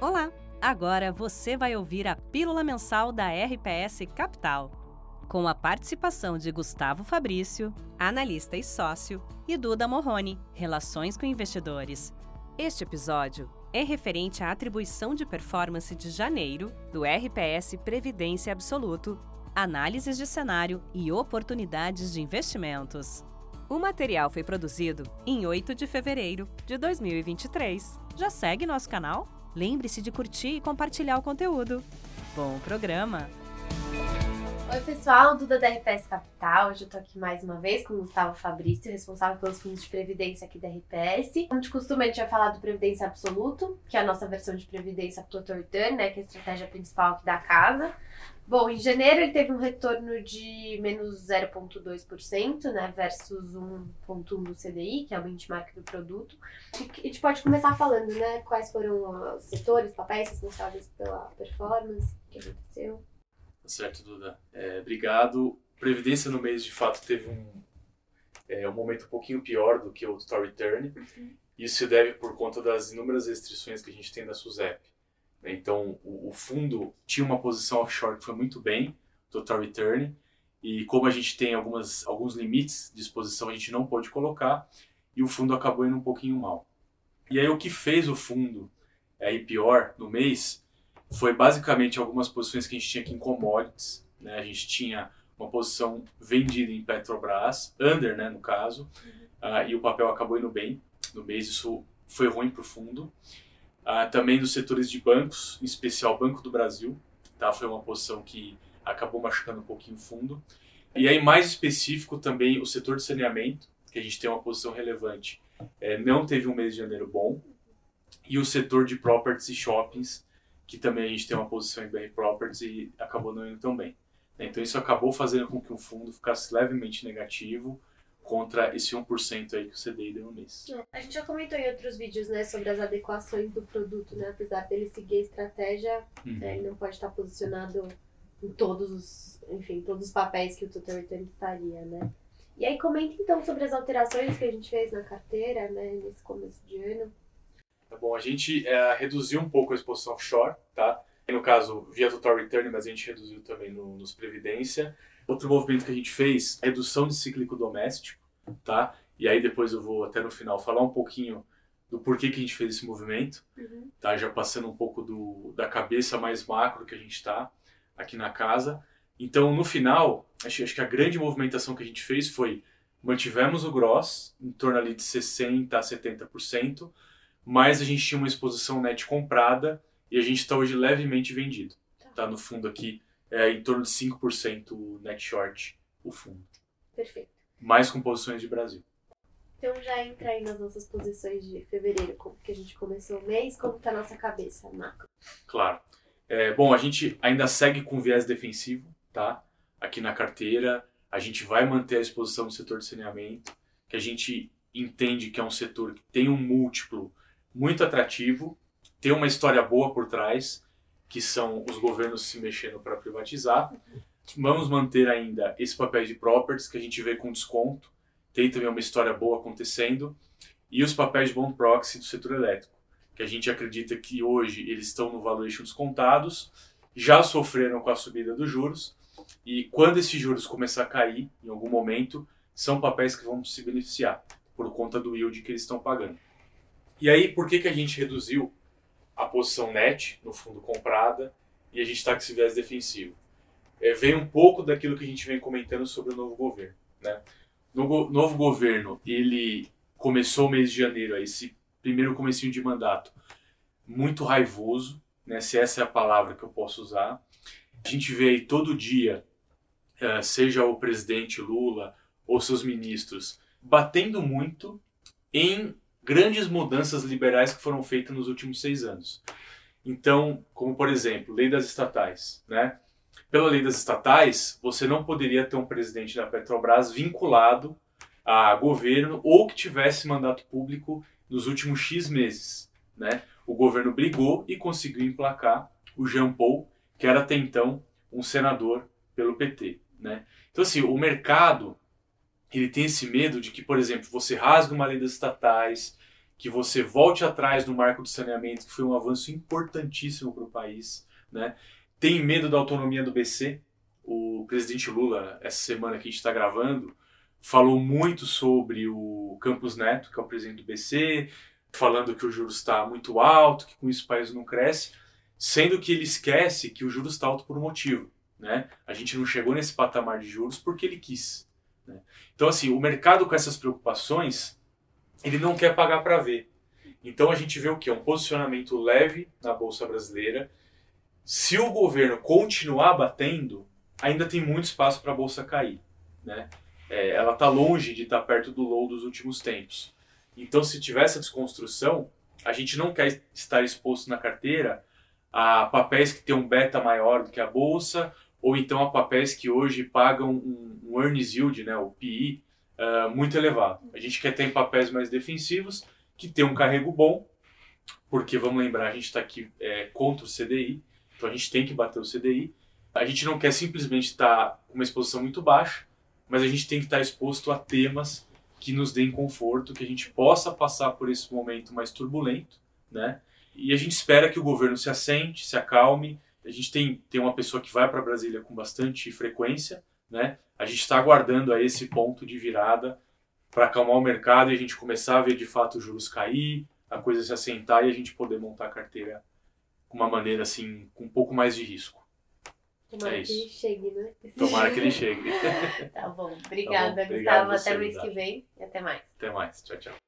Olá! Agora você vai ouvir a Pílula Mensal da RPS Capital, com a participação de Gustavo Fabrício, analista e sócio, e Duda Morrone, Relações com Investidores. Este episódio é referente à atribuição de performance de janeiro do RPS Previdência Absoluto, análises de cenário e oportunidades de investimentos. O material foi produzido em 8 de fevereiro de 2023. Já segue nosso canal? Lembre-se de curtir e compartilhar o conteúdo. Bom programa! Oi, pessoal, Duda da RPS Capital. Hoje eu tô aqui mais uma vez com o Gustavo Fabrício, responsável pelos fundos de previdência aqui da RPS. Como de costume, a gente vai falar do Previdência Absoluto, que é a nossa versão de previdência Total Return, né, que é a estratégia principal aqui da casa. Bom, em janeiro ele teve um retorno de menos 0,2%, né, versus 1,1% do CDI, que é o benchmark do produto. E a gente pode começar falando, né, quais foram os setores, papéis responsáveis pela performance, o que aconteceu. Tá certo, Duda. É, obrigado. Previdência no mês, de fato, teve um, é, um momento um pouquinho pior do que o Total Return. Uhum. Isso se deve por conta das inúmeras restrições que a gente tem da SUSEP. Né? Então, o, o, fundo tinha uma posição offshore que foi muito bem, total return, e como a gente tem algumas, alguns limites de exposição, a gente não pode colocar, e o fundo acabou indo um pouquinho mal. E aí, o que fez o fundo é, ir pior no mês foi basicamente algumas posições que a gente tinha aqui em commodities. Né? A gente tinha uma posição vendida em Petrobras, under, né, no caso, uhum. uh, e o papel acabou indo bem no mês, isso foi ruim para o fundo. Ah, também nos setores de bancos, em especial Banco do Brasil, tá? foi uma posição que acabou machucando um pouquinho o fundo. E aí, mais específico, também o setor de saneamento, que a gente tem uma posição relevante, é, não teve um mês de janeiro bom. E o setor de properties e shoppings, que também a gente tem uma posição em BR Properties e acabou não indo tão bem. Então, isso acabou fazendo com que o fundo ficasse levemente negativo, contra esse 1% aí que o CDI deu no mês. É, a gente já comentou em outros vídeos, né, sobre as adequações do produto, né, apesar dele seguir a estratégia, uhum. né, ele não pode estar posicionado em todos os, enfim, todos os papéis que o Total Return estaria, né. E aí comenta então sobre as alterações que a gente fez na carteira, né, nesse começo de ano. Tá bom, a gente é, reduziu um pouco a exposição offshore, tá? No caso, via Total Return, mas a gente reduziu também no, nos Previdência. Outro movimento que a gente fez, redução de cíclico doméstico, tá? E aí depois eu vou até no final falar um pouquinho do porquê que a gente fez esse movimento, uhum. tá? Já passando um pouco do, da cabeça mais macro que a gente está aqui na casa. Então, no final, acho, acho que a grande movimentação que a gente fez foi mantivemos o gross em torno ali de 60% a 70%, mas a gente tinha uma exposição net comprada e a gente está hoje levemente vendido. Tá. tá no fundo aqui é, em torno de 5% net short o fundo. Perfeito. Mais com posições de Brasil. Então já entra aí nas nossas posições de fevereiro, como que a gente começou o mês, como está a nossa cabeça macro. Claro. É, bom, a gente ainda segue com viés defensivo, tá? Aqui na carteira, a gente vai manter a exposição no setor de saneamento, que a gente entende que é um setor que tem um múltiplo muito atrativo, tem uma história boa por trás, que são os governos se mexendo para privatizar. Vamos manter ainda esse papel de properties que a gente vê com desconto. Tem também uma história boa acontecendo. E os papéis de bond proxy do setor elétrico, que a gente acredita que hoje eles estão no valuation descontados, já sofreram com a subida dos juros. E quando esses juros começar a cair, em algum momento, são papéis que vão se beneficiar por conta do yield que eles estão pagando. E aí, por que, que a gente reduziu a posição net no fundo comprada e a gente está com esse viés defensivo. É, vem um pouco daquilo que a gente vem comentando sobre o novo governo. Né? No go novo governo, ele começou o mês de janeiro, esse primeiro comecinho de mandato, muito raivoso, né? se essa é a palavra que eu posso usar. A gente vê aí todo dia, uh, seja o presidente Lula ou seus ministros, batendo muito em grandes mudanças liberais que foram feitas nos últimos seis anos. Então, como por exemplo, lei das estatais, né? Pela lei das estatais, você não poderia ter um presidente da Petrobras vinculado a governo ou que tivesse mandato público nos últimos X meses, né? O governo brigou e conseguiu emplacar o Jean Paul, que era até então um senador pelo PT, né? Então assim, o mercado ele tem esse medo de que, por exemplo, você rasga uma lei das estatais, que você volte atrás no marco do saneamento, que foi um avanço importantíssimo para o país. Né? Tem medo da autonomia do BC. O presidente Lula, essa semana que a gente está gravando, falou muito sobre o Campos Neto, que é o presidente do BC, falando que o juros está muito alto, que com isso o país não cresce, sendo que ele esquece que o juros está alto por um motivo. Né? A gente não chegou nesse patamar de juros porque ele quis. Né? Então, assim, o mercado com essas preocupações, ele não quer pagar para ver. Então a gente vê o que? Um posicionamento leve na Bolsa Brasileira. Se o governo continuar batendo, ainda tem muito espaço para a Bolsa cair. Né? É, ela está longe de estar tá perto do low dos últimos tempos. Então, se tiver essa desconstrução, a gente não quer estar exposto na carteira a papéis que têm um beta maior do que a bolsa, ou então a papéis que hoje pagam um, um earnings yield, né, o PI, uh, ah, muito elevado. A gente quer ter papéis mais defensivos, que tem um carrego bom, porque vamos lembrar, a gente está aqui é, contra o CDI, então a gente tem que bater o CDI. A gente não quer simplesmente estar tá com uma exposição muito baixa, mas a gente tem que estar exposto a temas que nos deem conforto, que a gente possa passar por esse momento mais turbulento, né? E a gente espera que o governo se assente, se acalme. A gente tem, tem uma pessoa que vai para Brasília com bastante frequência, né? A gente está aguardando a esse ponto de virada para acalmar o mercado e a gente começar a ver de fato os juros cair, a coisa se assentar e a gente poder montar a carteira com uma maneira assim, com um pouco mais de risco. Tomara é que ele chegue, né? Tomara que ele chegue. tá bom. Obrigada, tá bom. Obrigado Gustavo. Até mês que vem e até mais. Até mais. Tchau, tchau.